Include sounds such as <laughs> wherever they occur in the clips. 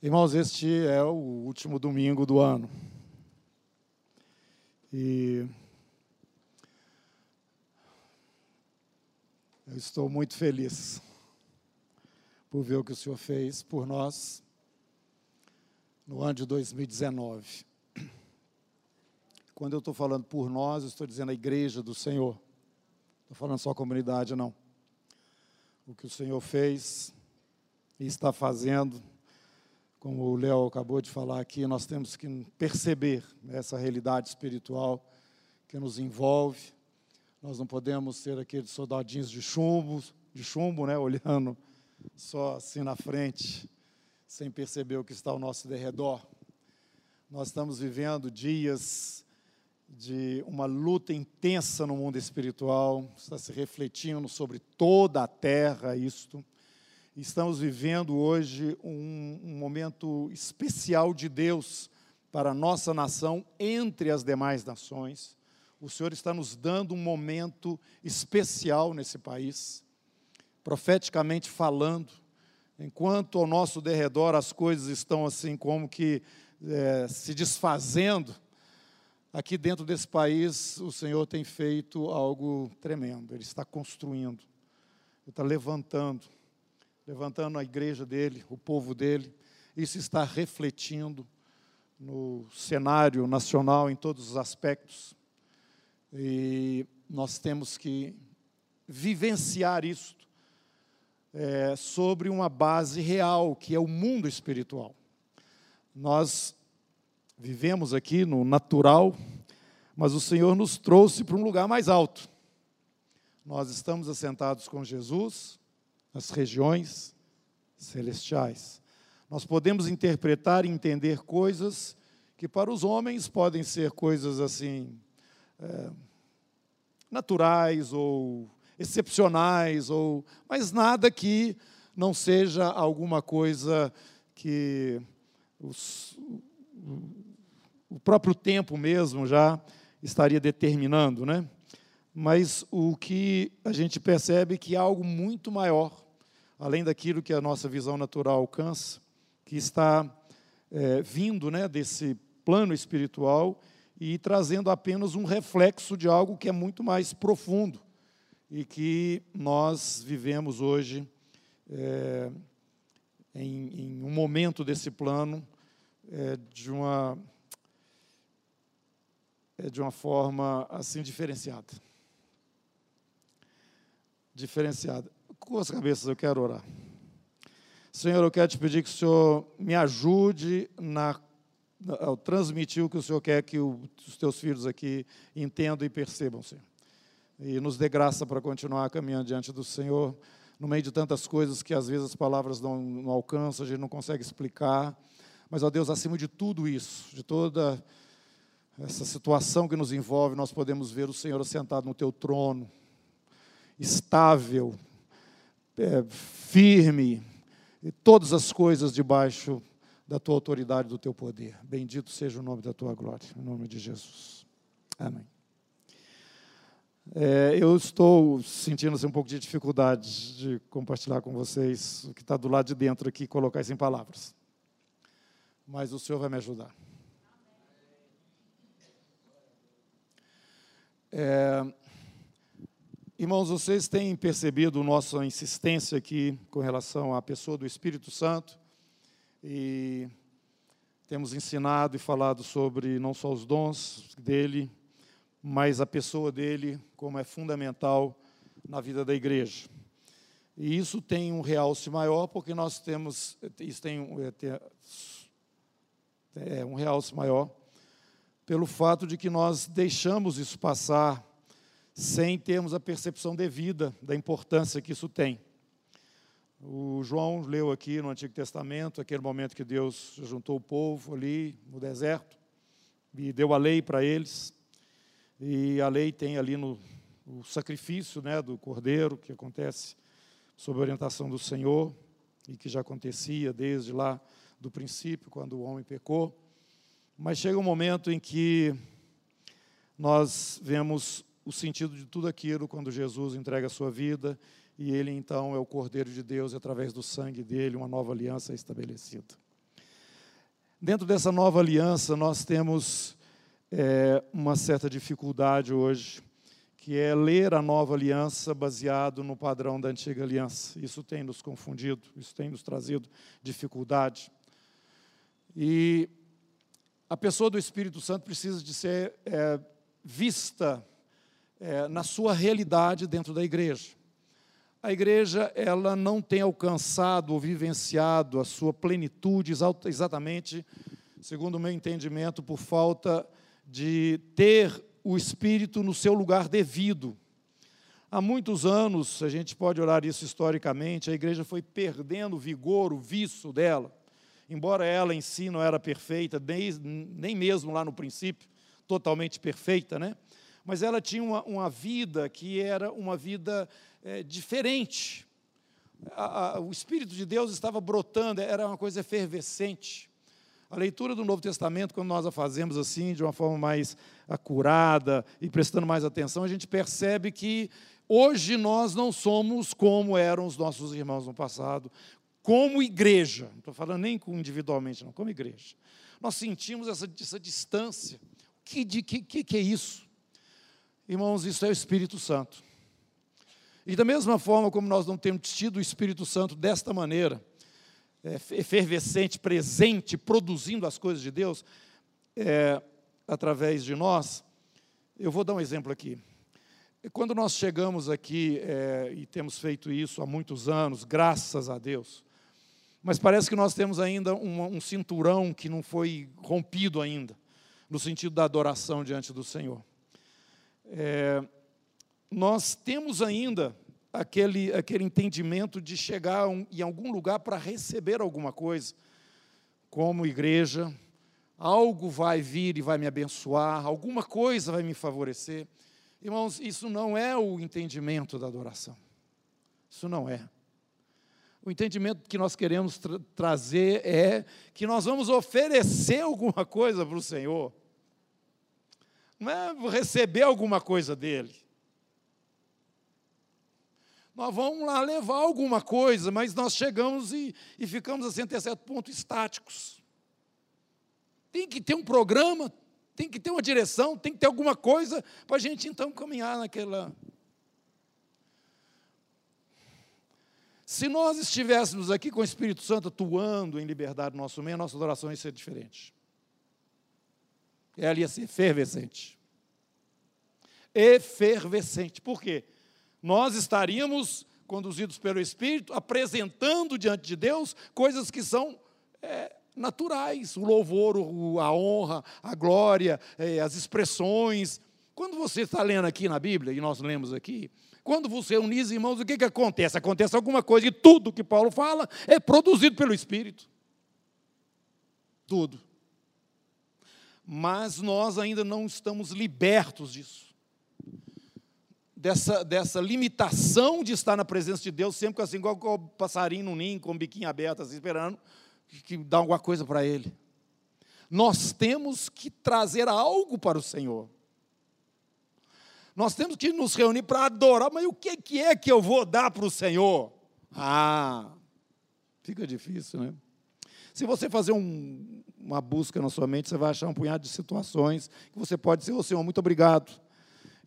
Irmãos, este é o último domingo do ano. E eu estou muito feliz por ver o que o Senhor fez por nós no ano de 2019. Quando eu estou falando por nós, eu estou dizendo a igreja do Senhor. Não estou falando só a comunidade, não. O que o Senhor fez e está fazendo como o Léo acabou de falar aqui, nós temos que perceber essa realidade espiritual que nos envolve. Nós não podemos ser aqueles soldadinhos de chumbo, de chumbo, né, olhando só assim na frente, sem perceber o que está ao nosso derredor. Nós estamos vivendo dias de uma luta intensa no mundo espiritual, está se refletindo sobre toda a terra isto. Estamos vivendo hoje um, um, momento especial de Deus para a nossa nação entre as demais nações. O Senhor está nos dando um momento especial nesse país, profeticamente falando, enquanto ao nosso derredor as coisas estão assim como que é, se desfazendo, aqui dentro desse país o Senhor tem feito algo tremendo, Ele está construindo, Ele está levantando levantando a igreja dele, o povo dele. Isso está refletindo no cenário nacional em todos os aspectos. E nós temos que vivenciar isso é, sobre uma base real, que é o mundo espiritual. Nós vivemos aqui no natural, mas o Senhor nos trouxe para um lugar mais alto. Nós estamos assentados com Jesus, nas regiões celestiais. Nós podemos interpretar e entender coisas que para os homens podem ser coisas assim é, naturais ou excepcionais ou mas nada que não seja alguma coisa que os, o próprio tempo mesmo já estaria determinando, né? mas o que a gente percebe é que há algo muito maior, além daquilo que a nossa visão natural alcança, que está é, vindo né, desse plano espiritual e trazendo apenas um reflexo de algo que é muito mais profundo e que nós vivemos hoje é, em, em, um momento desse plano é, de uma é, de uma forma assim diferenciada diferenciada. Com as cabeças eu quero orar. Senhor, eu quero te pedir que o Senhor me ajude na, ao transmitir o que o Senhor quer que o, os teus filhos aqui entendam e percebam, Senhor. E nos dê graça para continuar caminhando diante do Senhor, no meio de tantas coisas que às vezes as palavras não, não alcançam, a gente não consegue explicar. Mas, ó Deus, acima de tudo isso, de toda essa situação que nos envolve, nós podemos ver o Senhor sentado no teu trono, estável, é, firme, e todas as coisas debaixo da tua autoridade, do teu poder. Bendito seja o nome da tua glória, em nome de Jesus. Amém. É, eu estou sentindo assim, um pouco de dificuldade de compartilhar com vocês o que está do lado de dentro aqui, colocar isso em palavras. Mas o Senhor vai me ajudar. É, Irmãos, vocês têm percebido nossa insistência aqui com relação à pessoa do Espírito Santo e temos ensinado e falado sobre não só os dons dele, mas a pessoa dele como é fundamental na vida da igreja. E isso tem um realce maior porque nós temos, isso tem um, é, é um realce maior pelo fato de que nós deixamos isso passar sem termos a percepção devida da importância que isso tem. O João leu aqui no Antigo Testamento, aquele momento que Deus juntou o povo ali no deserto e deu a lei para eles. E a lei tem ali no o sacrifício né, do cordeiro, que acontece sob a orientação do Senhor e que já acontecia desde lá do princípio, quando o homem pecou. Mas chega um momento em que nós vemos o sentido de tudo aquilo quando Jesus entrega a sua vida e ele então é o Cordeiro de Deus e através do sangue dele uma nova aliança é estabelecida. Dentro dessa nova aliança, nós temos é, uma certa dificuldade hoje, que é ler a nova aliança baseado no padrão da antiga aliança. Isso tem nos confundido, isso tem nos trazido dificuldade. E a pessoa do Espírito Santo precisa de ser é, vista é, na sua realidade dentro da igreja. A igreja ela não tem alcançado ou vivenciado a sua plenitude exatamente, segundo o meu entendimento, por falta de ter o Espírito no seu lugar devido. Há muitos anos, a gente pode olhar isso historicamente, a igreja foi perdendo o vigor, o viço dela. Embora ela em si não era perfeita, nem, nem mesmo lá no princípio, totalmente perfeita, né? Mas ela tinha uma, uma vida que era uma vida é, diferente. A, a, o Espírito de Deus estava brotando, era uma coisa efervescente. A leitura do Novo Testamento, quando nós a fazemos assim, de uma forma mais acurada e prestando mais atenção, a gente percebe que hoje nós não somos como eram os nossos irmãos no passado, como igreja, não estou falando nem individualmente, não, como igreja. Nós sentimos essa, essa distância. Que, de, que, que é isso? Irmãos, isso é o Espírito Santo. E da mesma forma como nós não temos tido o Espírito Santo desta maneira, é, efervescente, presente, produzindo as coisas de Deus, é, através de nós, eu vou dar um exemplo aqui. Quando nós chegamos aqui, é, e temos feito isso há muitos anos, graças a Deus, mas parece que nós temos ainda um, um cinturão que não foi rompido ainda, no sentido da adoração diante do Senhor. É, nós temos ainda aquele, aquele entendimento de chegar em algum lugar para receber alguma coisa, como igreja, algo vai vir e vai me abençoar, alguma coisa vai me favorecer. Irmãos, isso não é o entendimento da adoração. Isso não é. O entendimento que nós queremos tra trazer é que nós vamos oferecer <laughs> alguma coisa para o Senhor. Não é receber alguma coisa dele. Nós vamos lá levar alguma coisa, mas nós chegamos e, e ficamos assim até certo ponto estáticos. Tem que ter um programa, tem que ter uma direção, tem que ter alguma coisa para a gente então caminhar naquela. Se nós estivéssemos aqui com o Espírito Santo atuando em liberdade no nosso meio, a nossa adoração ia ser diferente. Ela ia ser efervescente. Efervescente. Por quê? nós estaríamos conduzidos pelo Espírito, apresentando diante de Deus coisas que são é, naturais, o louvor, a honra, a glória, é, as expressões. Quando você está lendo aqui na Bíblia, e nós lemos aqui, quando você unir irmãos, o que, que acontece? Acontece alguma coisa, e tudo que Paulo fala é produzido pelo Espírito. Tudo. Mas nós ainda não estamos libertos disso dessa, dessa limitação de estar na presença de Deus, sempre assim, igual o passarinho no ninho, com o biquinho aberto, assim, esperando que, que dá alguma coisa para ele. Nós temos que trazer algo para o Senhor. Nós temos que nos reunir para adorar, mas o que, que é que eu vou dar para o Senhor? Ah, fica difícil, né? Se você fazer um, uma busca na sua mente, você vai achar um punhado de situações que você pode dizer, ô oh, Senhor, muito obrigado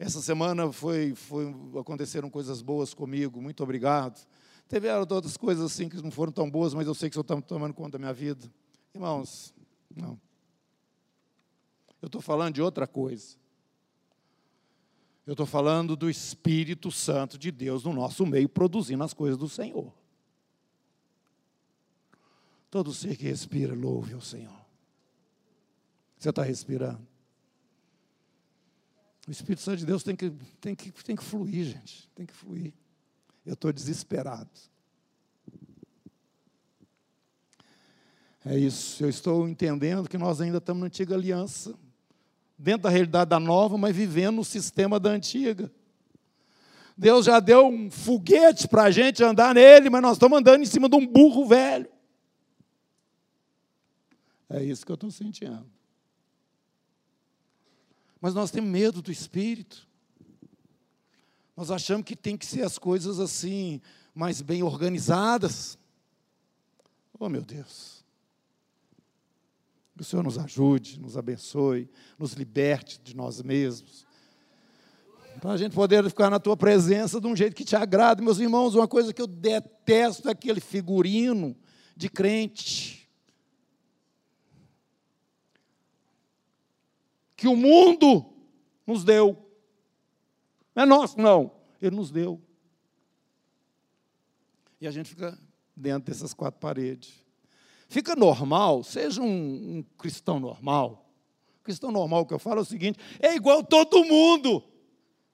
essa semana foi, foi, aconteceram coisas boas comigo, muito obrigado. Teve outras coisas assim que não foram tão boas, mas eu sei que o Senhor está tomando conta da minha vida. Irmãos, não. Eu estou falando de outra coisa. Eu estou falando do Espírito Santo de Deus no nosso meio, produzindo as coisas do Senhor. Todo ser que respira, louve ao Senhor. Você está respirando? O Espírito Santo de Deus tem que, tem que, tem que fluir, gente. Tem que fluir. Eu estou desesperado. É isso. Eu estou entendendo que nós ainda estamos na antiga aliança, dentro da realidade da nova, mas vivendo no sistema da antiga. Deus já deu um foguete para a gente andar nele, mas nós estamos andando em cima de um burro velho. É isso que eu estou sentindo. Mas nós temos medo do Espírito. Nós achamos que tem que ser as coisas assim, mais bem organizadas. Oh, meu Deus. Que o Senhor nos ajude, nos abençoe, nos liberte de nós mesmos. Para a gente poder ficar na tua presença de um jeito que te agrade. Meus irmãos, uma coisa que eu detesto é aquele figurino de crente. Que o mundo nos deu. Não é nosso, não. Ele nos deu. E a gente fica dentro dessas quatro paredes. Fica normal, seja um, um cristão normal. cristão normal que eu falo é o seguinte: é igual todo mundo.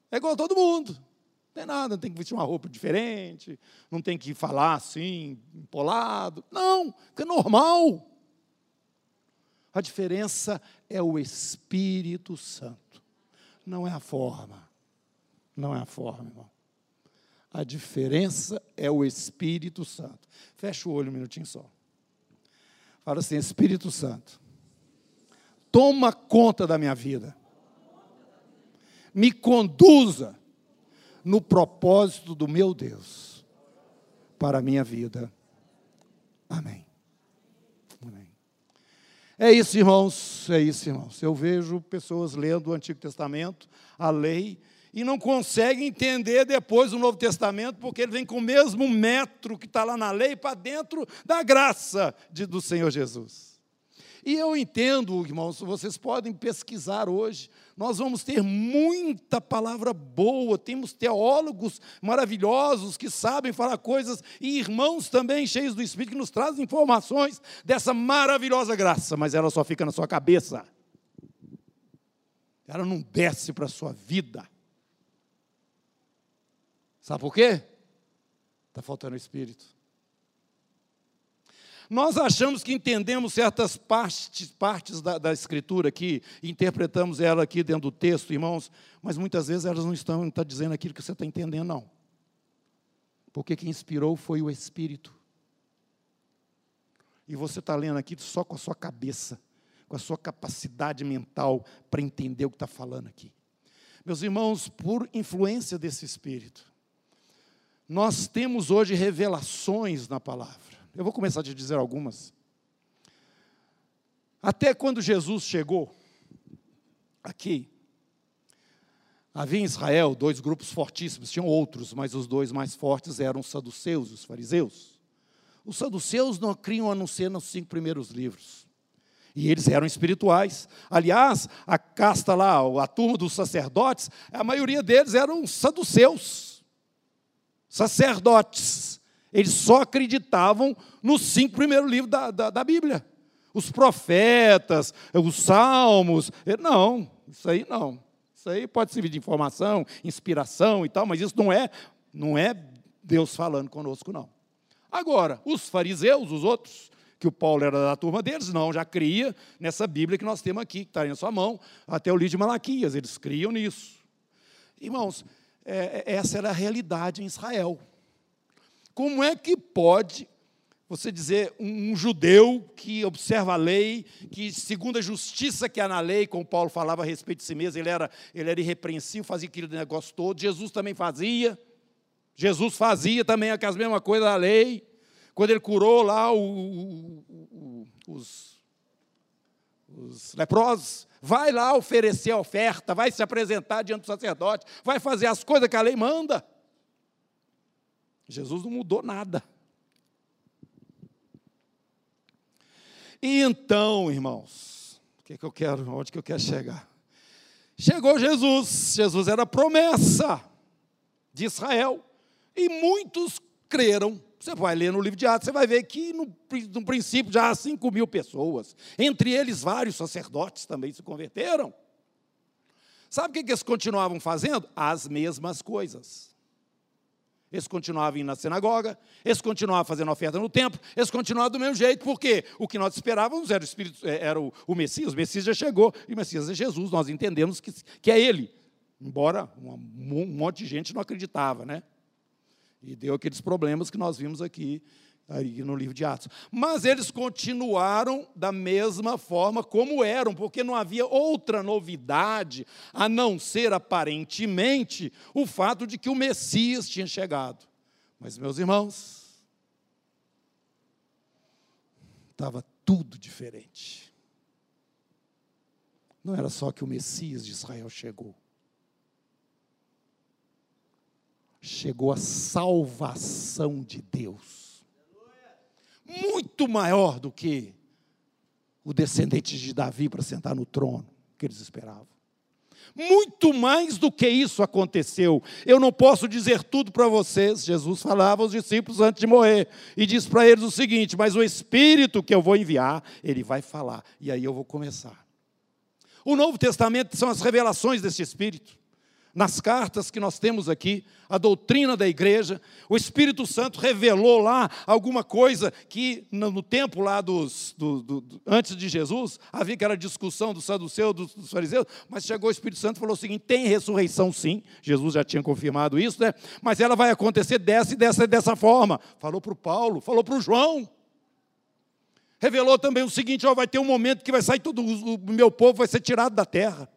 É igual todo mundo. Não tem nada, não tem que vestir uma roupa diferente, não tem que falar assim, empolado. Não, é normal. A diferença é o Espírito Santo, não é a forma. Não é a forma, irmão. A diferença é o Espírito Santo. Fecha o olho um minutinho só. Fala assim: Espírito Santo, toma conta da minha vida. Me conduza no propósito do meu Deus para a minha vida. Amém. É isso, irmãos. É isso, irmãos. Eu vejo pessoas lendo o Antigo Testamento, a lei, e não consegue entender depois o Novo Testamento, porque ele vem com o mesmo metro que está lá na lei para dentro da graça de, do Senhor Jesus. E eu entendo, irmãos, vocês podem pesquisar hoje, nós vamos ter muita palavra boa, temos teólogos maravilhosos que sabem falar coisas, e irmãos também cheios do Espírito que nos trazem informações dessa maravilhosa graça, mas ela só fica na sua cabeça, ela não desce para a sua vida. Sabe por quê? Está faltando o Espírito. Nós achamos que entendemos certas partes, partes da, da, Escritura aqui, interpretamos ela aqui dentro do texto, irmãos, mas muitas vezes elas não estão não está dizendo aquilo que você está entendendo, não. Porque quem inspirou foi o Espírito. E você está lendo aqui só com a sua cabeça, com a sua capacidade mental para entender o que está falando aqui. Meus irmãos, por influência desse Espírito, nós temos hoje revelações na palavra. Eu vou começar a te dizer algumas. Até quando Jesus chegou aqui, havia em Israel dois grupos fortíssimos, tinham outros, mas os dois mais fortes eram os saduceus e os fariseus. Os saduceus não criam a não ser nos cinco primeiros livros. E eles eram espirituais. Aliás, a casta lá, a turma dos sacerdotes, a maioria deles eram saduceus sacerdotes. Eles só acreditavam nos cinco primeiros livros da, da, da Bíblia. Os profetas, os salmos. Não, isso aí não. Isso aí pode servir de informação, inspiração e tal, mas isso não é, não é Deus falando conosco, não. Agora, os fariseus, os outros, que o Paulo era da turma deles, não, já cria nessa Bíblia que nós temos aqui, que está na sua mão, até o livro de Malaquias, eles criam nisso. Irmãos, é, é, essa era a realidade em Israel. Como é que pode você dizer um, um, judeu que observa a lei, que segundo a justiça que há na lei, como Paulo falava a respeito de si mesmo, ele era, ele era irrepreensível, fazia aquele negócio todo, Jesus também fazia, Jesus fazia também aquelas mesmas coisas da lei, quando ele curou lá o, o, o, os, os leprosos, vai lá oferecer a oferta, vai se apresentar diante do sacerdote, vai fazer as coisas que a lei manda. Jesus não mudou nada. E então, irmãos, o que, é que eu quero, onde que eu quero chegar? Chegou Jesus, Jesus era promessa de Israel, e muitos creram você vai ler no livro de Atos, você vai ver que no, no princípio já há 5 mil pessoas. Entre eles, vários sacerdotes também se converteram. Sabe o que, que eles continuavam fazendo? As mesmas coisas. Eles continuavam indo na sinagoga, eles continuavam fazendo oferta no templo, eles continuavam do mesmo jeito, porque o que nós esperávamos era o Espírito, é, era o, o Messias, o Messias já chegou, e o Messias é Jesus, nós entendemos que, que é Ele. Embora um monte de gente não acreditava, né? E deu aqueles problemas que nós vimos aqui aí no livro de Atos. Mas eles continuaram da mesma forma como eram, porque não havia outra novidade a não ser aparentemente o fato de que o Messias tinha chegado. Mas meus irmãos, estava tudo diferente. não era só que o Messias de Israel chegou. Chegou a salvação de Deus. Muito maior do que o descendente de Davi para sentar no trono que eles esperavam. Muito mais do que isso aconteceu. Eu não posso dizer tudo para vocês. Jesus falava aos discípulos antes de morrer e diz para eles o seguinte: Mas o Espírito que eu vou enviar, ele vai falar. E aí eu vou começar. O Novo Testamento são as revelações desse Espírito nas cartas que nós temos aqui, a doutrina da igreja, o Espírito Santo revelou lá alguma coisa que no, tempo lá dos, do, do, antes de Jesus, havia aquela discussão do saduceu, dos, dos fariseus, mas chegou o Espírito Santo e falou o seguinte, tem ressurreição sim, Jesus já tinha confirmado isso, né? mas ela vai acontecer dessa e dessa e dessa forma. Falou para o Paulo, falou para o João. Revelou também o seguinte, ó, vai ter um momento que vai sair todo o meu povo vai ser tirado da terra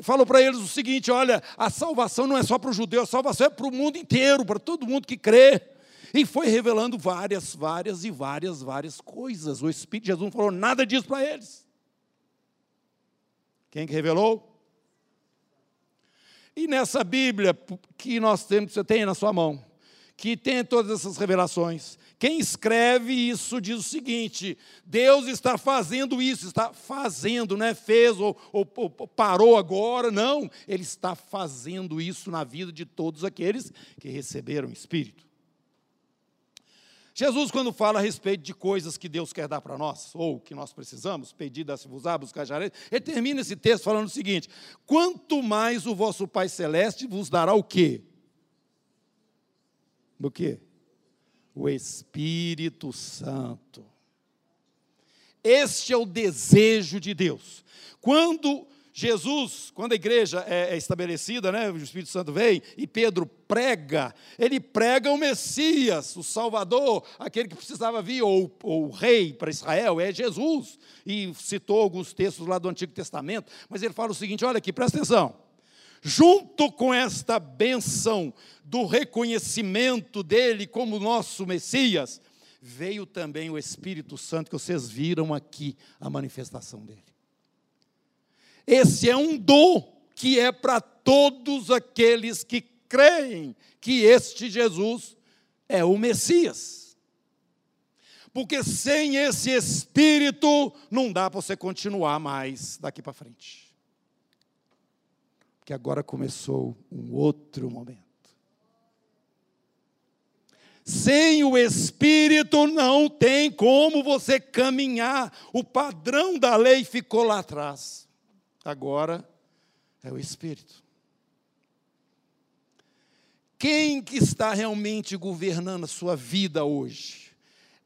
falou para eles o seguinte: olha, a salvação não é só para o judeu, a salvação é para o mundo inteiro, para todo mundo que crê. E foi revelando várias, várias e várias, várias coisas. O Espírito de Jesus não falou nada disso para eles. Quem que revelou? E nessa Bíblia que nós temos, você tem na sua mão, que tem todas essas revelações. Quem escreve isso diz o seguinte: Deus está fazendo isso, está fazendo, não é fez ou, ou, ou, parou agora, não. Ele está fazendo isso na vida de todos aqueles que receberam o Espírito. Jesus, quando fala a respeito de coisas que Deus quer dar para nós, ou que nós precisamos, pedir, se vos buscar jareis, ele termina esse texto falando o seguinte: quanto mais o vosso Pai Celeste vos dará o quê? do que? O Espírito Santo. Este é o desejo de Deus. Quando Jesus, quando a igreja é, é estabelecida, né, o Espírito Santo vem e Pedro prega, ele prega o Messias, o Salvador, aquele que precisava vir, ou, ou o rei para Israel, é Jesus. E citou alguns textos lá do Antigo Testamento, mas ele fala o seguinte: olha aqui, presta atenção. Junto com esta benção do reconhecimento dele como nosso Messias, veio também o Espírito Santo, que vocês viram aqui a manifestação dele. Esse é um dom que é para todos aqueles que creem que este Jesus é o Messias. Porque sem esse Espírito não dá para você continuar mais daqui para frente que agora começou um outro momento. Sem o Espírito não tem como você caminhar. O padrão da lei ficou lá atrás. Agora é o Espírito. Quem que está realmente governando a sua vida hoje?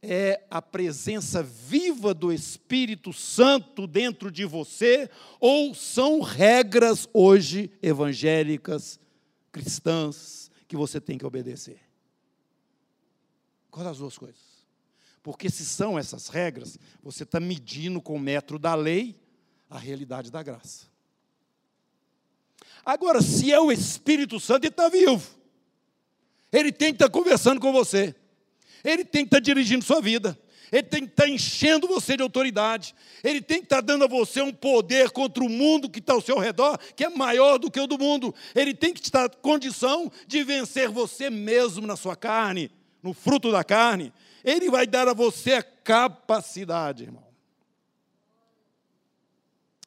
É a presença viva do Espírito Santo dentro de você, ou são regras hoje evangélicas, cristãs, que você tem que obedecer? Qual das duas coisas? Porque se são essas regras, você está medindo com o metro da lei a realidade da graça. Agora, se é o Espírito Santo, ele está vivo. Ele tem que estar tá conversando com você. Ele tem que estar dirigindo sua vida. Ele tem que estar enchendo você de autoridade. Ele tem que estar dando a você um poder contra o mundo que está ao seu redor, que é maior do que o do mundo. Ele tem que dar condição de vencer você mesmo na sua carne, no fruto da carne. Ele vai dar a você a capacidade, irmão,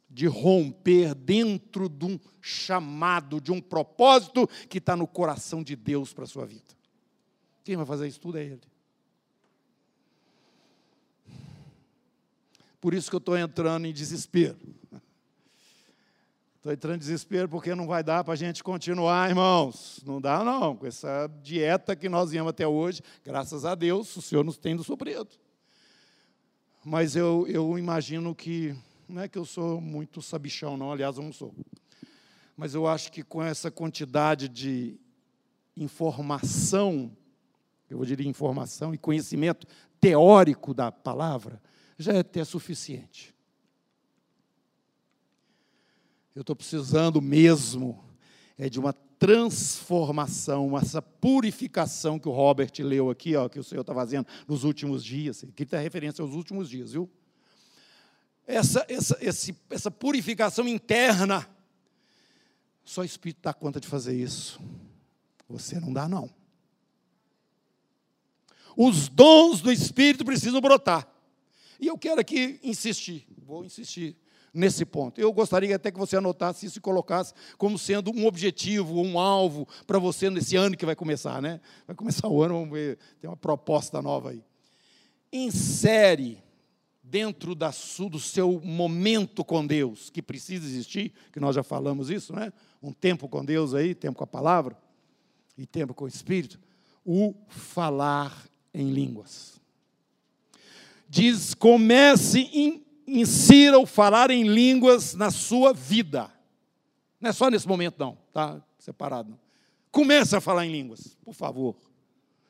de romper dentro de um chamado, de um propósito que está no coração de Deus para a sua vida. Quem vai fazer isso tudo é Ele. Por isso que eu estou entrando em desespero. Estou entrando em desespero porque não vai dar para a gente continuar, irmãos. Não dá, não. Com essa dieta que nós viemos até hoje, graças a Deus, o Senhor nos tem suprido. Mas eu, eu imagino que, não é que eu sou muito sabichão, não, aliás, eu não sou. Mas eu acho que com essa quantidade de informação, eu vou dizer informação e conhecimento teórico da palavra, já é até suficiente. Eu estou precisando mesmo é de uma transformação, essa purificação que o Robert leu aqui, ó, que o Senhor está fazendo nos últimos dias. Aqui está referência aos últimos dias, viu? essa, essa, esse, essa purificação interna. Só o Espírito dá conta de fazer isso. Você não dá, não. Os dons do Espírito precisam brotar. E eu quero aqui insistir, vou insistir nesse ponto. Eu gostaria até que você anotasse isso e colocasse como sendo um objetivo, um alvo para você nesse ano que vai começar, né? Vai começar o ano, vamos ver, tem uma proposta nova aí. Insere dentro da, do seu momento com Deus, que precisa existir, que nós já falamos isso, né? Um tempo com Deus aí, tempo com a palavra e tempo com o Espírito, o falar em línguas. Diz: comece, in, insira o falar em línguas na sua vida. Não é só nesse momento, não, tá? Separado. Não. Comece a falar em línguas, por favor.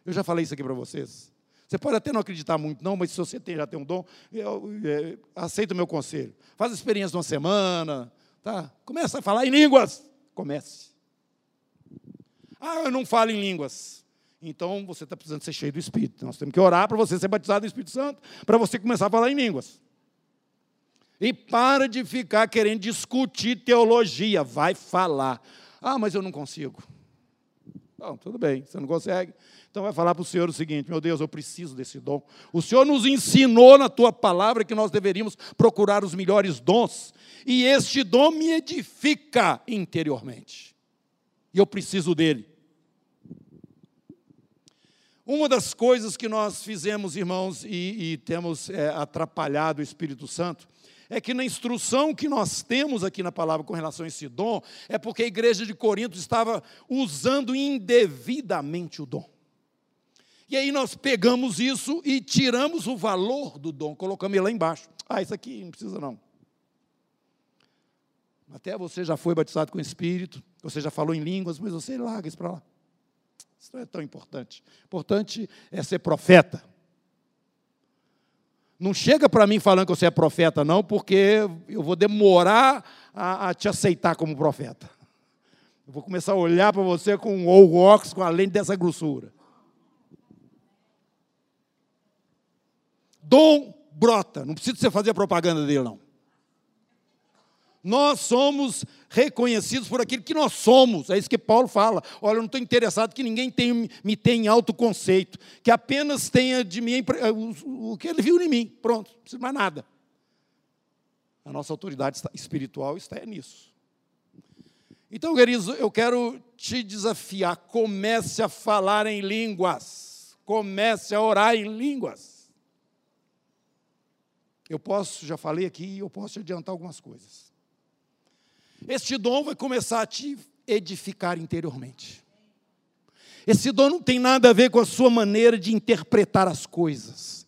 Eu já falei isso aqui para vocês. Você pode até não acreditar muito, não, mas se você tem, já tem um dom, eu, é, aceita o meu conselho. Faz experiência de uma semana, tá? Começa a falar em línguas. Comece. Ah, eu não falo em línguas. Então você está precisando ser cheio do Espírito. Nós temos que orar para você ser batizado no Espírito Santo, para você começar a falar em línguas. E para de ficar querendo discutir teologia, vai falar. Ah, mas eu não consigo. Não, tudo bem, você não consegue. Então vai falar para o Senhor o seguinte: meu Deus, eu preciso desse dom. O Senhor nos ensinou na tua palavra que nós deveríamos procurar os melhores dons, e este dom me edifica interiormente. E eu preciso dele. Uma das coisas que nós fizemos, irmãos, e, e temos é, atrapalhado o Espírito Santo, é que na instrução que nós temos aqui na palavra com relação a esse dom, é porque a igreja de Corinto estava usando indevidamente o dom. E aí nós pegamos isso e tiramos o valor do dom, colocamos ele lá embaixo. Ah, isso aqui não precisa não. Até você já foi batizado com o Espírito, você já falou em línguas, mas você larga isso para lá. Isso não é tão importante. Importante é ser profeta. Não chega para mim falando que você é profeta, não, porque eu vou demorar a, a te aceitar como profeta. Eu vou começar a olhar para você com um óculos, com a lente dessa grossura. Dom brota, não precisa você fazer propaganda dele, não. Nós somos reconhecidos por aquilo que nós somos. É isso que Paulo fala. Olha, eu não estou interessado que ninguém tenha, me tenha alto conceito, que apenas tenha de mim eh, o, que ele viu em mim. Pronto, não precisa mais nada. A nossa autoridade espiritual está nisso. Então, queridos, eu quero te desafiar. Comece a falar em línguas. Comece a orar em línguas. Eu posso, já falei aqui, eu posso te adiantar algumas coisas. Este dom vai começar a te edificar interiormente. Esse dom não tem nada a ver com a sua maneira de interpretar as coisas,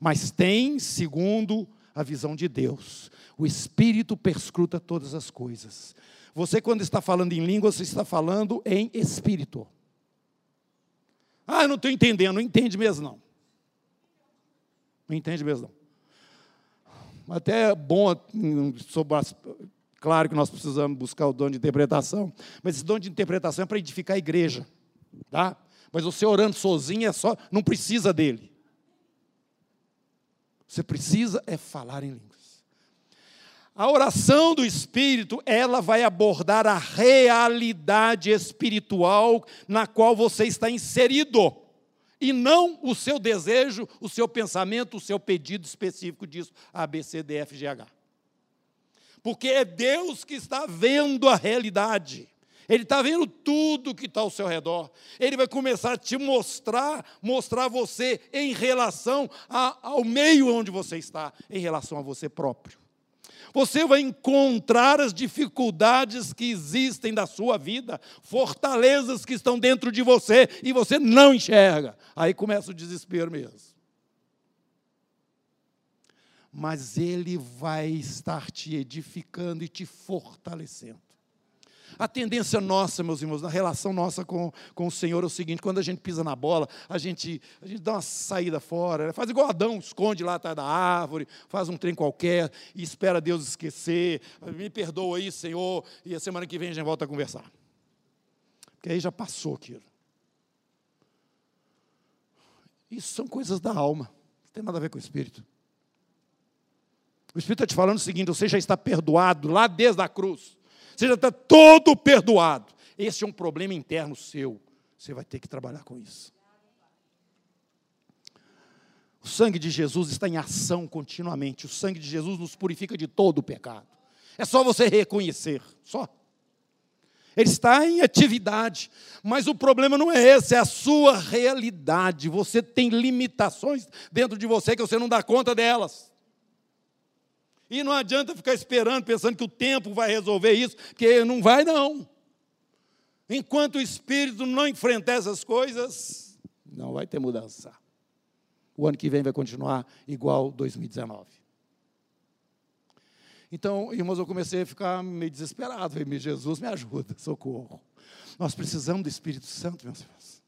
mas tem, segundo a visão de Deus, o Espírito perscruta todas as coisas. Você, quando está falando em língua, você está falando em espírito. Ah, eu não estou entendendo, não entende mesmo não. Não entende mesmo não. Até é bom sobre as, Claro que nós precisamos buscar o dom de interpretação, mas esse dom de interpretação é para edificar a igreja, tá? Mas você orando sozinho é só, não precisa dele. Você precisa é falar em línguas. A oração do Espírito, ela vai abordar a realidade espiritual na qual você está inserido, e não o seu desejo, o seu pensamento, o seu pedido específico disso, A, B, C, D, F, G, H porque é Deus que está vendo a realidade. Ele está vendo tudo que está ao seu redor. Ele vai começar a te mostrar, mostrar você em relação a, ao meio onde você está, em relação a você próprio. Você vai encontrar as dificuldades que existem da sua vida, fortalezas que estão dentro de você e você não enxerga. Aí começa o desespero mesmo mas Ele vai estar te edificando e te fortalecendo. A tendência nossa, meus irmãos, na relação nossa com, com o Senhor é o seguinte: quando a gente pisa na bola, a gente, a gente dá uma saída fora, faz igual Adão, esconde lá atrás da árvore, faz um trem qualquer e espera Deus esquecer. Me perdoa aí, Senhor, e a semana que vem a gente volta a conversar. Porque aí já passou aquilo. Isso são coisas da alma, não tem nada a ver com o espírito. O Espírito está te falando o seguinte: você já está perdoado lá desde a cruz. Você já está todo perdoado. Esse é um problema interno seu. Você vai ter que trabalhar com isso. O sangue de Jesus está em ação continuamente. O sangue de Jesus nos purifica de todo o pecado. É só você reconhecer, só. Ele está em atividade, mas o problema não é esse, é a sua realidade. Você tem limitações dentro de você que você não dá conta delas. E não adianta ficar esperando, pensando que o tempo vai resolver isso, porque não vai, não. Enquanto o Espírito não enfrentar essas coisas, não vai ter mudança. O ano que vem vai continuar igual 2019. Então, irmãos, eu comecei a ficar meio desesperado. Falei, Jesus, me ajuda, socorro. Nós precisamos do Espírito Santo, meus irmãos.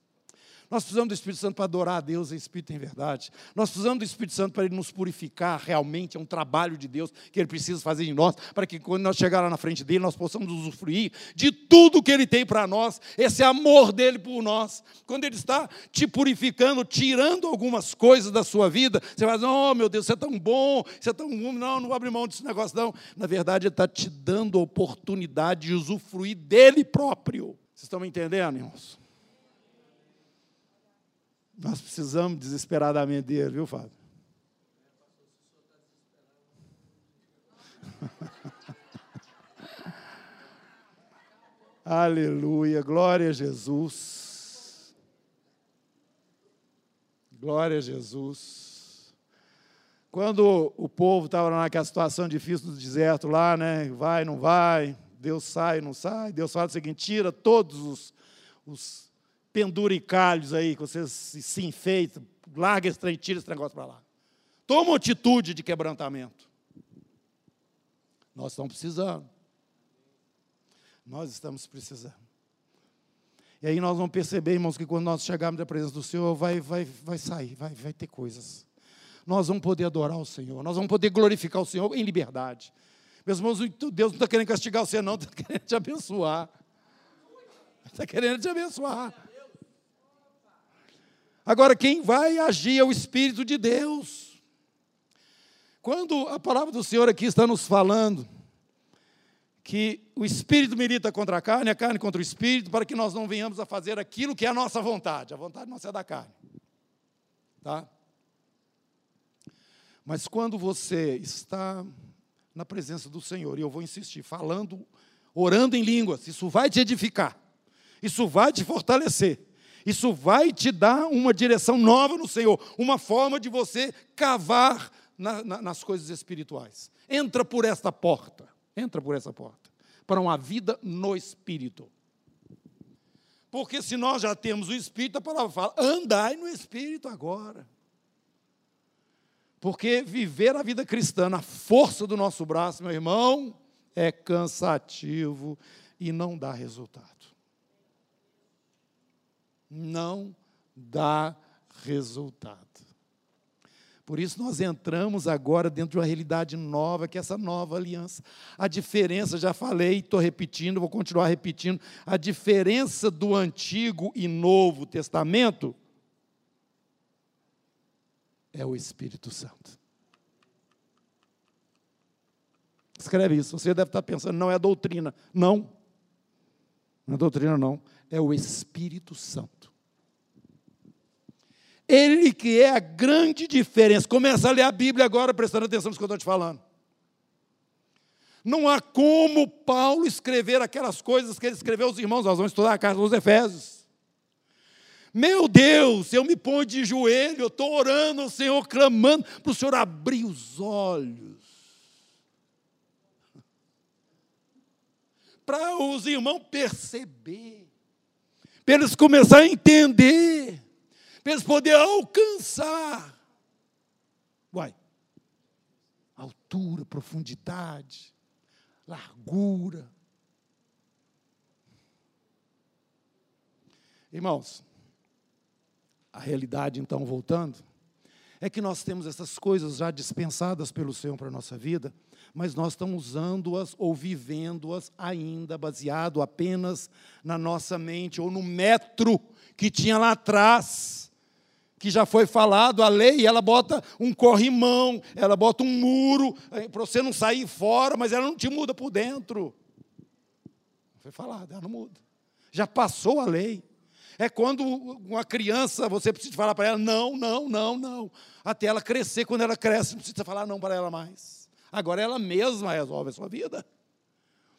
Nós precisamos do Espírito Santo para adorar a Deus em espírito e em verdade. Nós precisamos do Espírito Santo para ele nos purificar realmente. É um trabalho de Deus que ele precisa fazer em nós, para que quando nós chegarmos na frente dele, nós possamos usufruir de tudo que ele tem para nós, esse amor dele por nós. Quando ele está te purificando, tirando algumas coisas da sua vida, você vai dizer: Oh, meu Deus, você é tão bom, você é tão bom. Não, não abre mão desse negócio, não. Na verdade, ele está te dando a oportunidade de usufruir dele próprio. Vocês estão me entendendo, irmãos? Nós precisamos desesperadamente dele, viu, Fábio? <laughs> Aleluia, glória a Jesus. Glória a Jesus. Quando o povo estava naquela situação difícil do deserto lá, né? Vai, não vai, Deus sai, não sai. Deus fala o seguinte: tira todos os, os penduricalhos aí, que vocês se enfeitam, larga esse trem, tira esse negócio para lá. Toma uma atitude de quebrantamento. Nós estamos precisando. Nós estamos precisando. E aí nós vamos perceber, irmãos, que quando nós chegarmos na presença do Senhor, vai, vai, vai sair, vai, vai ter coisas. Nós vamos poder adorar o Senhor, nós vamos poder glorificar o Senhor em liberdade. Meus irmãos, Deus não está querendo castigar você, não, está querendo te abençoar. Está querendo te abençoar. Agora, quem vai agir é o Espírito de Deus. Quando a palavra do Senhor aqui está nos falando que o Espírito milita contra a carne, a carne contra o Espírito, para que nós não venhamos a fazer aquilo que é a nossa vontade. A vontade nossa é da carne. Tá? Mas quando você está na presença do Senhor, e eu vou insistir, falando, orando em línguas, isso vai te edificar, isso vai te fortalecer. Isso vai te dar uma direção nova no Senhor, uma forma de você cavar na, na, nas coisas espirituais. Entra por esta porta, entra por essa porta, para uma vida no Espírito. Porque se nós já temos o Espírito, a palavra fala, andai no Espírito agora. Porque viver a vida cristã na força do nosso braço, meu irmão, é cansativo e não dá resultado não dá resultado. Por isso nós entramos agora dentro de uma realidade nova, que é essa nova aliança. A diferença, já falei, estou repetindo, vou continuar repetindo, a diferença do Antigo e Novo Testamento é o Espírito Santo. Escreve isso. Você deve estar pensando, não é doutrina. Não. Não é doutrina, não. É o Espírito Santo. Ele que é a grande diferença. Começa a ler a Bíblia agora, prestando atenção no que eu estou te falando. Não há como Paulo escrever aquelas coisas que ele escreveu aos irmãos. Nós vamos estudar a carta dos Efésios. Meu Deus, eu me ponho de joelho, eu estou orando ao Senhor, clamando para o Senhor abrir os olhos. Para os irmãos perceber, para eles começarem a entender para eles poderem alcançar. Uai, altura, profundidade, largura. Irmãos, a realidade, então, voltando, é que nós temos essas coisas já dispensadas pelo Senhor para a nossa vida, mas nós estamos usando-as ou vivendo-as ainda baseado apenas na nossa mente ou no metro que tinha lá atrás que já foi falado, a lei, ela bota um corrimão, ela bota um muro, eh, para você não sair fora, mas ela não te muda por dentro. Foi falado, ela não muda. Já passou a lei. É quando uma criança, você precisa falar para ela, não, não, não, não. Até ela crescer, quando ela cresce, não precisa falar não para ela mais. Agora ela mesma resolve a sua vida.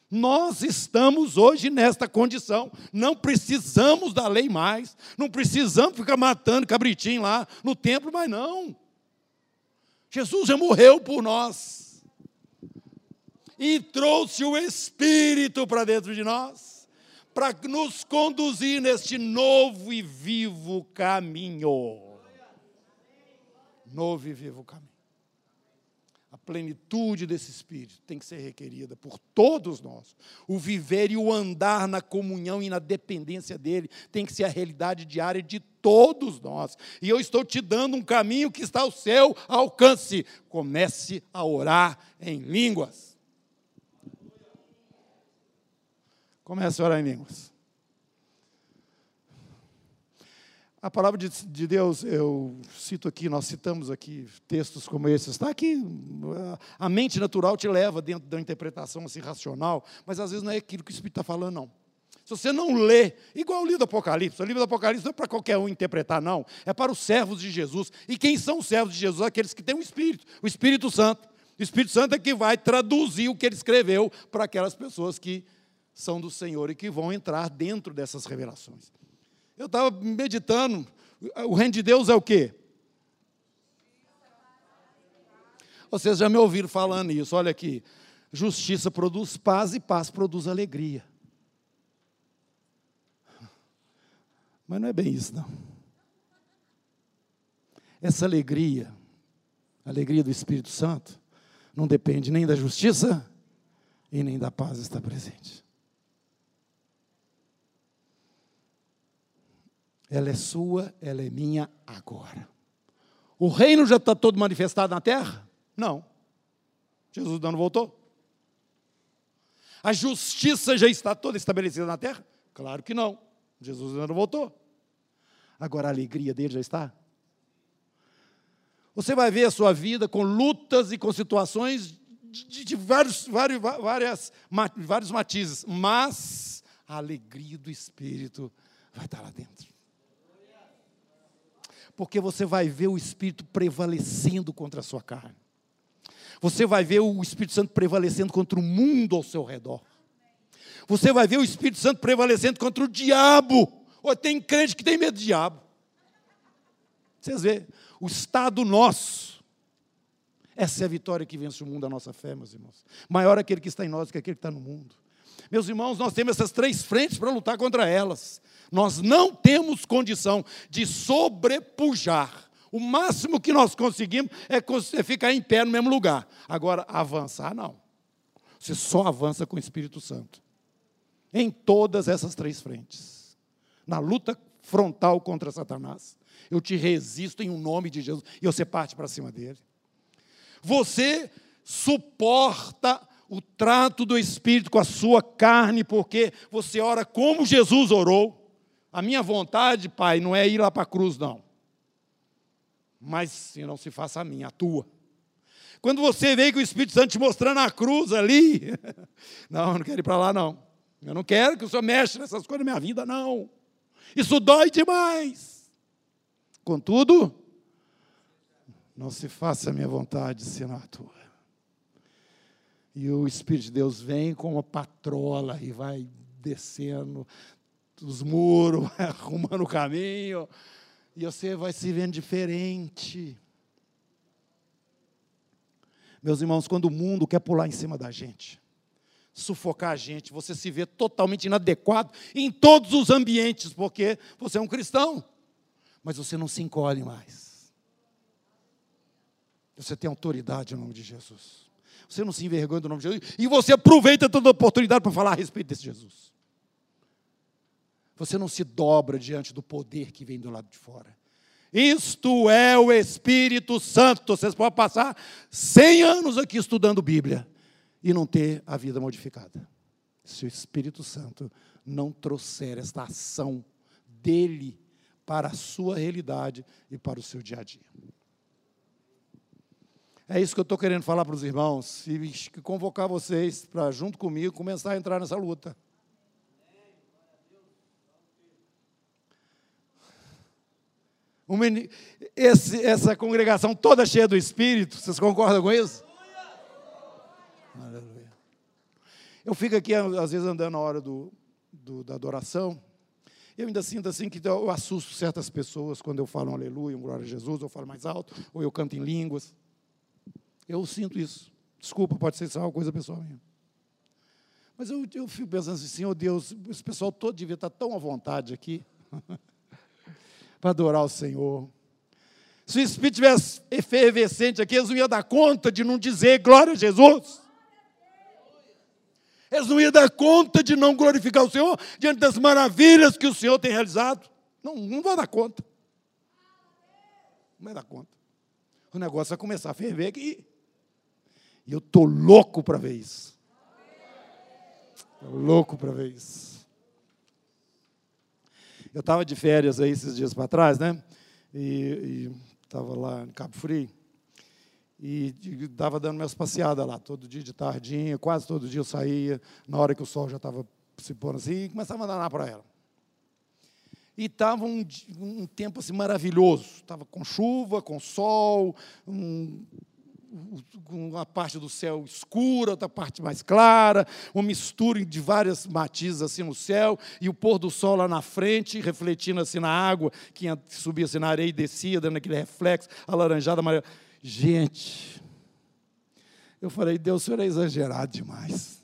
Nós estamos hoje nesta condição. Não precisamos da lei mais. Não precisamos ficar matando cabritinho lá no templo, mas não. Jesus já morreu por nós. E trouxe o Espírito para dentro de nós, para nos conduzir neste novo e vivo caminho. Novo e vivo caminho plenitude desse Espírito tem que ser requerida por todos nós. O viver e o andar na comunhão e na dependência dele tem que ser a realidade diária de todos nós. E eu estou te dando um caminho que está ao seu alcance. Comece a orar em línguas. Comece a orar em línguas. A palavra de, de, Deus, eu cito aqui, nós citamos aqui textos como esses. Está aqui, a mente natural te leva dentro da interpretação assim, racional, mas às vezes não é aquilo que o Espírito está falando, não. Se você não lê, igual o livro do Apocalipse, o livro do Apocalipse não é para qualquer um interpretar, não. É para os servos de Jesus. E quem são os servos de Jesus? Aqueles que têm o Espírito, o Espírito Santo. O Espírito Santo é que vai traduzir o que ele escreveu para aquelas pessoas que são do Senhor e que vão entrar dentro dessas revelações. Eu estava meditando, o reino de Deus é o quê? Vocês já me ouviram falando isso, olha aqui. Justiça produz paz e paz produz alegria. Mas não é bem isso, não. Essa alegria, a alegria do Espírito Santo, não depende nem da justiça e nem da paz estar presente. Ela é sua, ela é minha agora. O reino já está todo manifestado na terra? Não. Jesus não voltou. A justiça já está toda estabelecida na terra? Claro que não. Jesus ainda não voltou. Agora a alegria dele já está? Você vai ver a sua vida com lutas e com situações de, de vários, vários, várias, vários matizes, mas a alegria do Espírito vai estar lá dentro porque você vai ver o Espírito prevalecendo contra a sua carne. Você vai ver o Espírito Santo prevalecendo contra o mundo ao seu redor. Você vai ver o Espírito Santo prevalecendo contra o diabo. Ou tem crente que tem medo do diabo. Vocês veem, o estado nosso. Essa é a vitória que vence o mundo, a nossa fé, meus irmãos. Maior aquele que está em nós do que aquele que está no mundo. Meus irmãos, nós temos essas três frentes para lutar contra elas. Nós não temos condição de sobrepujar. O máximo que nós conseguimos é ficar em pé no mesmo lugar. Agora, avançar, não. Você só avança com o Espírito Santo. Em todas essas três frentes. Na luta frontal contra Satanás. Eu te resisto em um nome de Jesus. E você parte para cima dele. Você suporta o trato do Espírito com a sua carne, porque você ora como Jesus orou. A minha vontade, Pai, não é ir lá para a cruz, não. Mas se não se faça a minha, a tua. Quando você vê que o Espírito Santo te mostrando a cruz ali, <laughs> não, eu não quero ir para lá, não. Eu não quero que o Senhor mexa nessas coisas da minha vida, não. Isso dói demais. Contudo, não se faça a minha vontade, senão a tua. E o Espírito de Deus vem com uma patrola e vai descendo, os muros, <laughs> arrumando o caminho, e você vai se vendo diferente. Meus irmãos, quando o mundo quer pular em cima da gente, sufocar a gente, você se vê totalmente inadequado em todos os ambientes, porque você é um cristão, mas você não se encolhe mais. Você tem autoridade em nome de Jesus. Você não se envergonha do nome de Jesus. E você aproveita toda a oportunidade para falar a respeito desse Jesus. Você não se dobra diante do poder que vem do lado de fora. Isto é o Espírito Santo. Vocês podem passar 100 anos aqui estudando Bíblia e não ter a vida modificada. Se o Espírito Santo não trouxer esta ação dele para a sua realidade e para o seu dia a dia. É isso que eu estou querendo falar para os irmãos e convocar vocês para, junto comigo, começar a entrar nessa luta. Uma, esse, essa congregação toda cheia do Espírito, vocês concordam com isso? Aleluia. Eu fico aqui, às vezes, andando na hora do, do, da adoração, eu ainda sinto assim que eu assusto certas pessoas quando eu falo um aleluia, um glória a Jesus, eu falo mais alto, ou eu canto em línguas. Eu sinto isso. Desculpa, pode ser só uma coisa pessoal minha. Mas eu, eu fico pensando assim, Senhor Deus, esse pessoal todo devia estar tão à vontade aqui <laughs> para adorar o Senhor. Se o Espírito tivesse efervescente aqui, eles não iam dar conta de não dizer glória a Jesus. Eles não iam dar conta de não glorificar o Senhor diante das maravilhas que o Senhor tem realizado. Não, não vai dar conta. Não vai dar conta. O negócio vai começar a ferver aqui. E eu estou louco para ver isso. Tô louco para ver isso. Eu estava de férias aí esses dias para trás, né? E estava lá em Cabo Frio. E estava dando minhas passeadas lá, todo dia de tardinha, quase todo dia eu saía, na hora que o sol já estava se pondo assim, e começava a andar para ela. E estava um, um, tempo assim maravilhoso. Estava com chuva, com sol, um, uma parte do céu escura, outra parte mais clara, uma mistura de várias matizes assim no céu, e o pôr do sol lá na frente, refletindo assim na água, que subia assim na areia e descia, dando aquele reflexo alaranjado, amarelo. Gente, eu falei, Deus, o senhor é exagerado demais.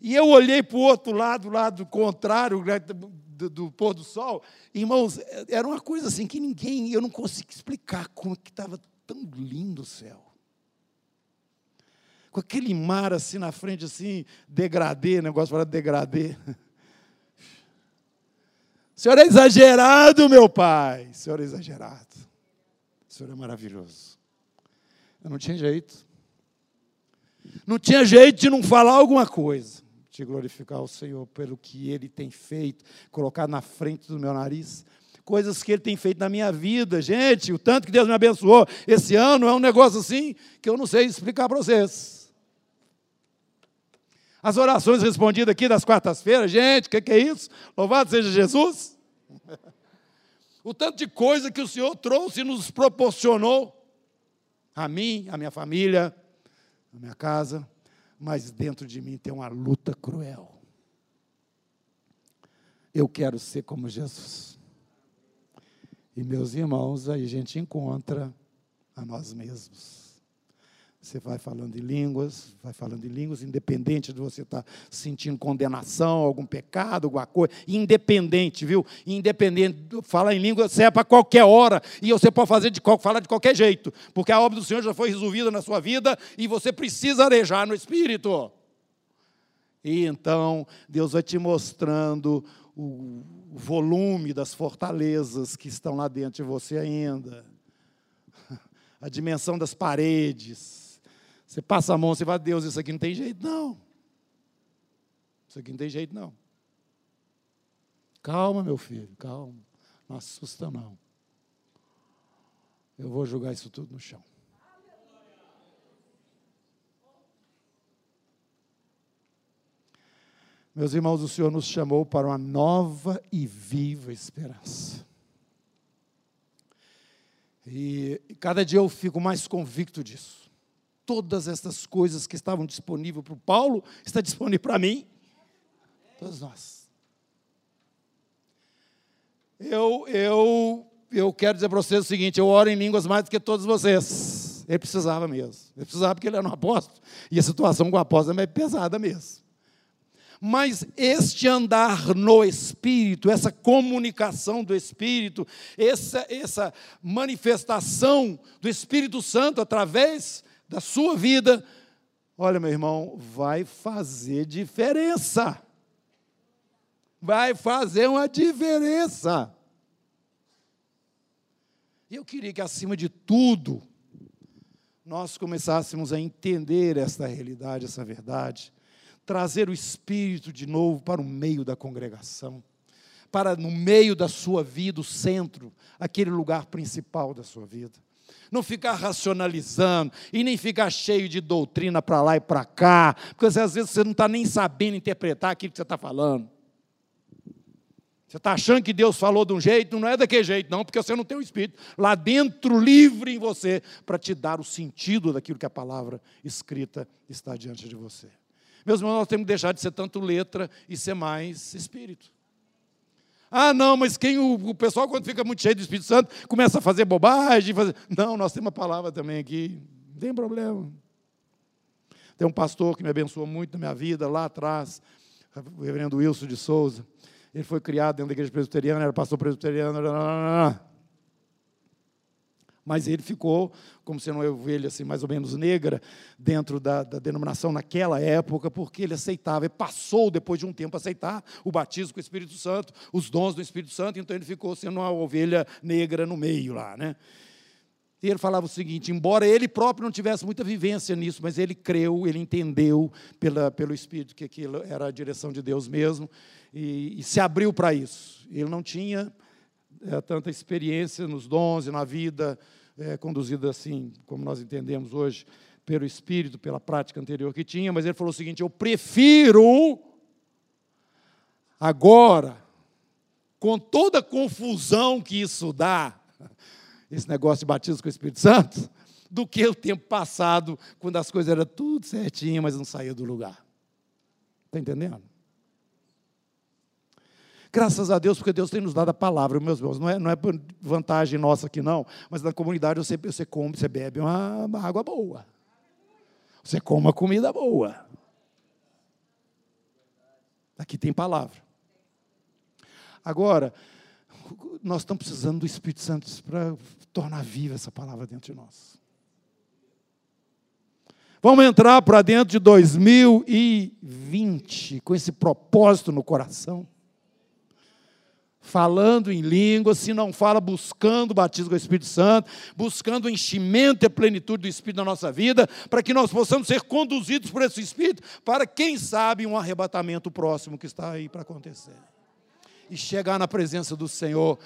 E eu olhei para o outro lado, lado contrário, né, do, do, pôr do sol, irmãos, era uma coisa assim que ninguém, eu não consigo explicar como que estava tão lindo o céu. Com aquele mar assim na frente, assim, degradê, negócio para degradê. O <laughs> senhor é exagerado, meu pai. O senhor é exagerado. O senhor é maravilhoso. Eu não tinha jeito. Não tinha jeito de não falar alguma coisa de glorificar o Senhor pelo que Ele tem feito, colocar na frente do meu nariz. Coisas que Ele tem feito na minha vida, gente, o tanto que Deus me abençoou esse ano é um negócio assim que eu não sei explicar para vocês. As orações respondidas aqui das quartas-feiras, gente, o que, que é isso? Louvado seja Jesus. O tanto de coisa que o Senhor trouxe e nos proporcionou, a mim, a minha família, a minha casa mas dentro de mim tem uma luta cruel. Eu quero ser como Jesus. E meus irmãos, aí a gente encontra a nós mesmos. Você vai falando em línguas, vai falando em línguas, independente de você estar sentindo condenação, algum pecado, alguma coisa, independente, viu? Independente, falar em língua serve para qualquer hora, e você pode fazer de falar de qualquer jeito, porque a obra do Senhor já foi resolvida na sua vida e você precisa arejar no Espírito. E então, Deus vai te mostrando o volume das fortalezas que estão lá dentro de você ainda, <laughs> a dimensão das paredes você passa a mão, você vai, Deus, isso aqui não tem jeito, não. Isso aqui não tem jeito, não. Calma, meu filho, calma. Não assusta, não. Eu vou jogar isso tudo no chão. Meus irmãos, o Senhor nos chamou para uma nova e viva esperança. E cada dia eu fico mais convicto disso todas essas coisas que estavam disponíveis para o Paulo, está disponível para mim, todos nós. Eu, eu, eu quero dizer para vocês o seguinte: eu oro em línguas mais do que todos vocês. Ele precisava mesmo. Ele precisava porque ele era um apóstolo. E a situação com o apóstolo é pesada mesmo. Mas este andar no Espírito, essa comunicação do Espírito, essa, essa manifestação do Espírito Santo através da sua vida, olha, meu irmão, vai fazer diferença. Vai fazer uma diferença. E eu queria que, acima de tudo, nós começássemos a entender essa realidade, essa verdade, trazer o Espírito de novo para o meio da congregação para no meio da sua vida, o centro, aquele lugar principal da sua vida. Não ficar racionalizando e nem ficar cheio de doutrina para lá e para cá, porque às vezes você não está nem sabendo interpretar aquilo que você está falando. Você está achando que Deus falou de um jeito, não é daquele jeito, não, porque você não tem o Espírito lá dentro, livre em você, para te dar o sentido daquilo que a palavra escrita está diante de você. Meus irmãos, nós temos que deixar de ser tanto letra e ser mais Espírito. Ah, não, mas quem o, o, pessoal, quando fica muito cheio do Espírito Santo, começa a fazer bobagem. Fazer... Não, nós temos uma palavra também aqui, não tem problema. Tem um pastor que me abençoou muito na minha vida, lá atrás, o reverendo Wilson de Souza. Ele foi criado dentro da igreja presbiteriana, era pastor presbiteriano. Mas ele ficou como sendo uma ovelha assim, mais ou menos negra dentro da, da denominação naquela época, porque ele aceitava, e passou depois de um tempo a aceitar o batismo com o Espírito Santo, os dons do Espírito Santo, então ele ficou sendo uma ovelha negra no meio lá, né? E ele falava o seguinte: embora ele próprio não tivesse muita vivência nisso, mas ele creu, ele entendeu pela, pelo Espírito que aquilo era a direção de Deus mesmo, e, e se abriu para isso. Ele não tinha é, tanta experiência nos dons e na vida é, conduzida assim, como nós entendemos hoje, pelo Espírito, pela prática anterior que tinha, mas ele falou o seguinte: eu prefiro agora, com toda a confusão que isso dá, esse negócio de batismo com o Espírito Santo, do que o tempo passado, quando as coisas eram tudo certinho, mas não saía do lugar. Está entendendo? Graças a Deus, porque Deus tem nos dado a palavra, meus irmãos. Não é, não é vantagem nossa aqui, não. Mas na comunidade você, você come, você bebe uma, uma água boa. Você come uma comida boa. Aqui tem palavra. Agora, nós estamos precisando do Espírito Santo para tornar viva essa palavra dentro de nós. Vamos entrar para dentro de 2020 com esse propósito no coração. Falando em línguas, se não fala, buscando o batismo com o Espírito Santo, buscando o enchimento e a plenitude do Espírito na nossa vida, para que nós possamos ser conduzidos por esse Espírito, para quem sabe um arrebatamento próximo que está aí para acontecer e chegar na presença do Senhor.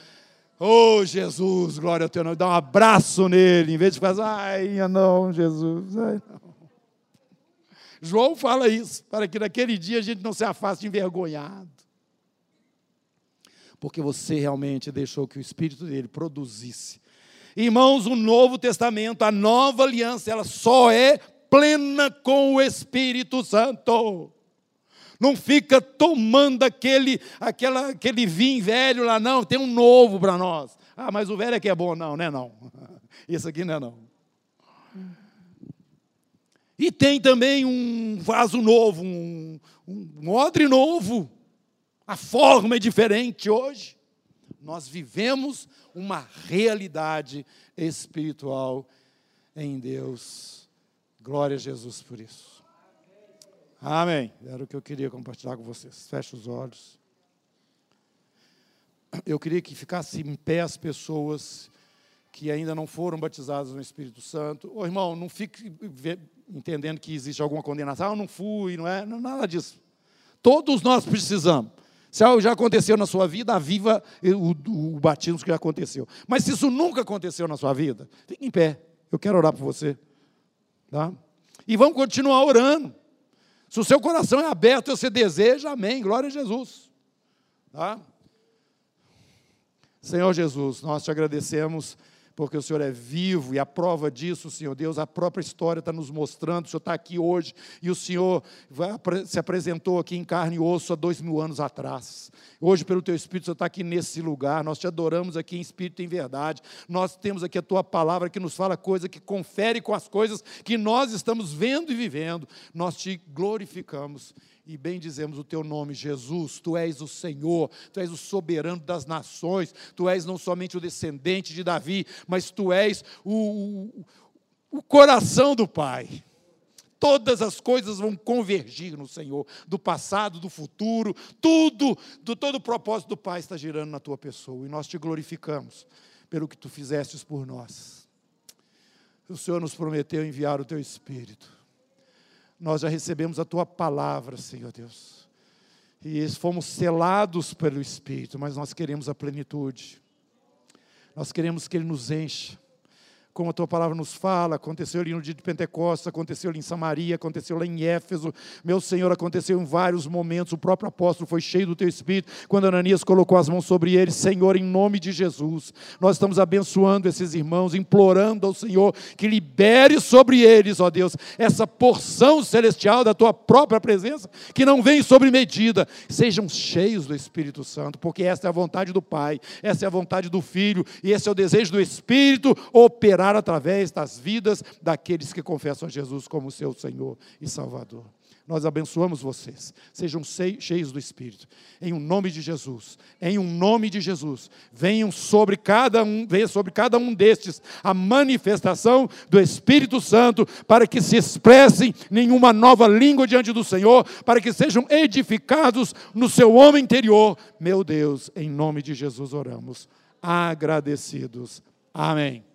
Oh, Jesus, glória ao teu nome. Dá um abraço nele, em vez de fazer, ai, não, Jesus, ai, não. João fala isso, para que naquele dia a gente não se afaste envergonhado. Porque você realmente deixou que o Espírito dele produzisse. Irmãos, o Novo Testamento, a nova aliança, ela só é plena com o Espírito Santo. Não fica tomando aquele, aquela, aquele vinho velho lá, não. Tem um novo para nós. Ah, mas o velho é que é bom. Não, não é <laughs> não. Isso aqui não é não. E tem também um vaso novo, um, um odre novo. A forma é diferente hoje. Nós vivemos uma realidade espiritual em Deus. Glória a Jesus por isso. Amém. Era o que eu queria compartilhar com vocês. Feche os olhos. Eu queria que ficasse em pé as pessoas que ainda não foram batizadas no Espírito Santo. Ô irmão, não fique entendendo que existe alguma condenação. Ah, eu não fui, não é? Não, nada disso. Todos nós precisamos. Se algo já aconteceu na sua vida, aviva o, o batismo que já aconteceu. Mas se isso nunca aconteceu na sua vida, fique em pé. Eu quero orar por você. Tá? E vamos continuar orando. Se o seu coração é aberto, você deseja, amém, glória a Jesus. Tá? Senhor Jesus, nós te agradecemos porque o Senhor é vivo e a prova disso, Senhor Deus, a própria história está nos mostrando. O Senhor está aqui hoje e o Senhor se apresentou aqui em carne e osso há dois mil anos atrás. Hoje, pelo Teu Espírito, o Senhor está aqui nesse lugar. Nós te adoramos aqui em Espírito e em verdade. Nós temos aqui a Tua palavra que nos fala coisa que confere com as coisas que nós estamos vendo e vivendo. Nós te glorificamos e bendizemos o teu nome, Jesus. Tu és o Senhor, tu és o soberano das nações, tu és não somente o descendente de Davi, mas tu és o, o, coração do Pai. Todas as coisas vão convergir no Senhor, do passado, do futuro, tudo, do todo o propósito do Pai está girando na tua pessoa e nós te glorificamos pelo que tu fizestes por nós. O Senhor nos prometeu enviar o teu Espírito nós já recebemos a tua palavra, Senhor Deus. E fomos selados pelo Espírito, mas nós queremos a plenitude. Nós queremos que Ele nos encha como a tua palavra nos fala, aconteceu ali no dia de Pentecostes, aconteceu ali em Samaria, aconteceu lá em Éfeso, meu Senhor, aconteceu em vários momentos, o próprio apóstolo foi cheio do teu Espírito, quando Ananias colocou as mãos sobre ele, Senhor, em nome de Jesus, nós estamos abençoando esses irmãos, implorando ao Senhor que libere sobre eles, ó Deus, essa porção celestial da tua própria presença, que não vem sobre medida, sejam cheios do Espírito Santo, porque esta é a vontade do Pai, essa é a vontade do Filho, e esse é o desejo do Espírito operar através das vidas daqueles que confessam Jesus como seu Senhor e Salvador. Nós abençoamos vocês. Sejam cheios do Espírito. Em um nome de Jesus. Em um nome de Jesus. Venham sobre cada um, venha sobre cada um destes a manifestação do Espírito Santo para que se expressem em uma nova língua diante do Senhor, para que sejam edificados no seu homem interior. Meu Deus, em nome de Jesus oramos. Agradecidos. Amém.